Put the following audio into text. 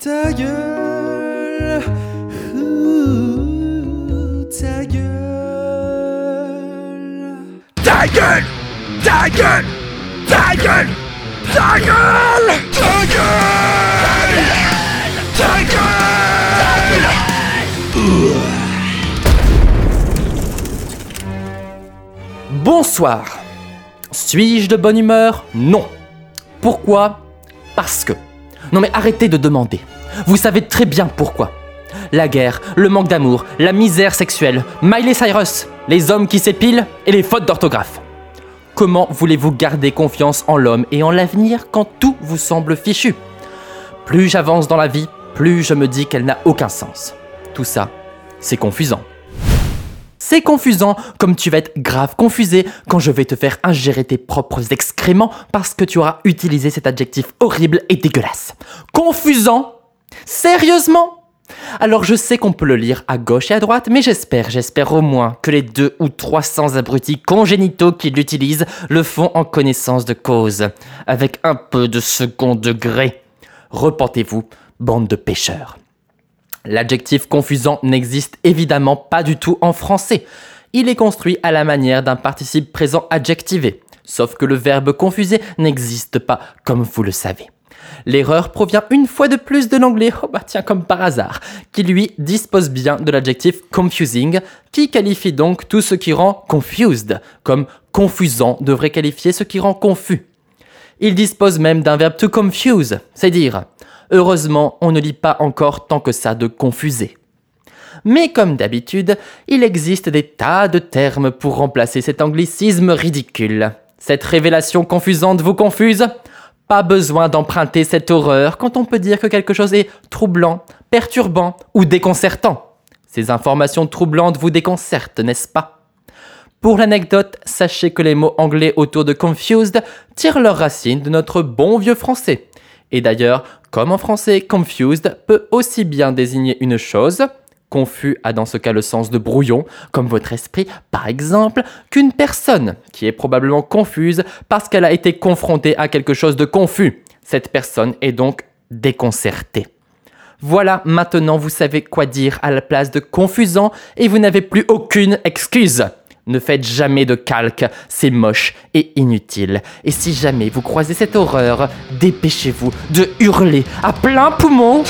Ta gueule, ouh, ta gueule. Ta gueule Ta gueule Ta gueule Ta gueule Ta gueule Ta gueule Bonsoir. Suis-je de bonne humeur? Non. Pourquoi? Parce que. Non mais arrêtez de demander. Vous savez très bien pourquoi. La guerre, le manque d'amour, la misère sexuelle, Miley Cyrus, les hommes qui s'épilent et les fautes d'orthographe. Comment voulez-vous garder confiance en l'homme et en l'avenir quand tout vous semble fichu? Plus j'avance dans la vie, plus je me dis qu'elle n'a aucun sens. Tout ça, c'est confusant. C'est confusant, comme tu vas être grave confusé quand je vais te faire ingérer tes propres excréments parce que tu auras utilisé cet adjectif horrible et dégueulasse. Confusant? Sérieusement? Alors je sais qu'on peut le lire à gauche et à droite, mais j'espère, j'espère au moins que les deux ou 300 abrutis congénitaux qui l'utilisent le font en connaissance de cause, avec un peu de second degré. Repentez-vous, bande de pêcheurs. L'adjectif confusant n'existe évidemment pas du tout en français. Il est construit à la manière d'un participe présent adjectivé, sauf que le verbe confuser n'existe pas, comme vous le savez. L'erreur provient une fois de plus de l'anglais, oh bah tiens comme par hasard, qui lui dispose bien de l'adjectif confusing, qui qualifie donc tout ce qui rend confused, comme confusant devrait qualifier ce qui rend confus. Il dispose même d'un verbe to confuse, c'est dire Heureusement, on ne lit pas encore tant que ça de confuser. Mais comme d'habitude, il existe des tas de termes pour remplacer cet anglicisme ridicule. Cette révélation confusante vous confuse? Pas besoin d'emprunter cette horreur quand on peut dire que quelque chose est troublant, perturbant ou déconcertant. Ces informations troublantes vous déconcertent, n'est-ce pas? Pour l'anecdote, sachez que les mots anglais autour de confused tirent leurs racines de notre bon vieux français. Et d'ailleurs, comme en français, confused peut aussi bien désigner une chose, confus a dans ce cas le sens de brouillon, comme votre esprit par exemple, qu'une personne qui est probablement confuse parce qu'elle a été confrontée à quelque chose de confus. Cette personne est donc déconcertée. Voilà, maintenant vous savez quoi dire à la place de confusant et vous n'avez plus aucune excuse. Ne faites jamais de calque, c'est moche et inutile. Et si jamais vous croisez cette horreur, dépêchez-vous de hurler à plein poumon.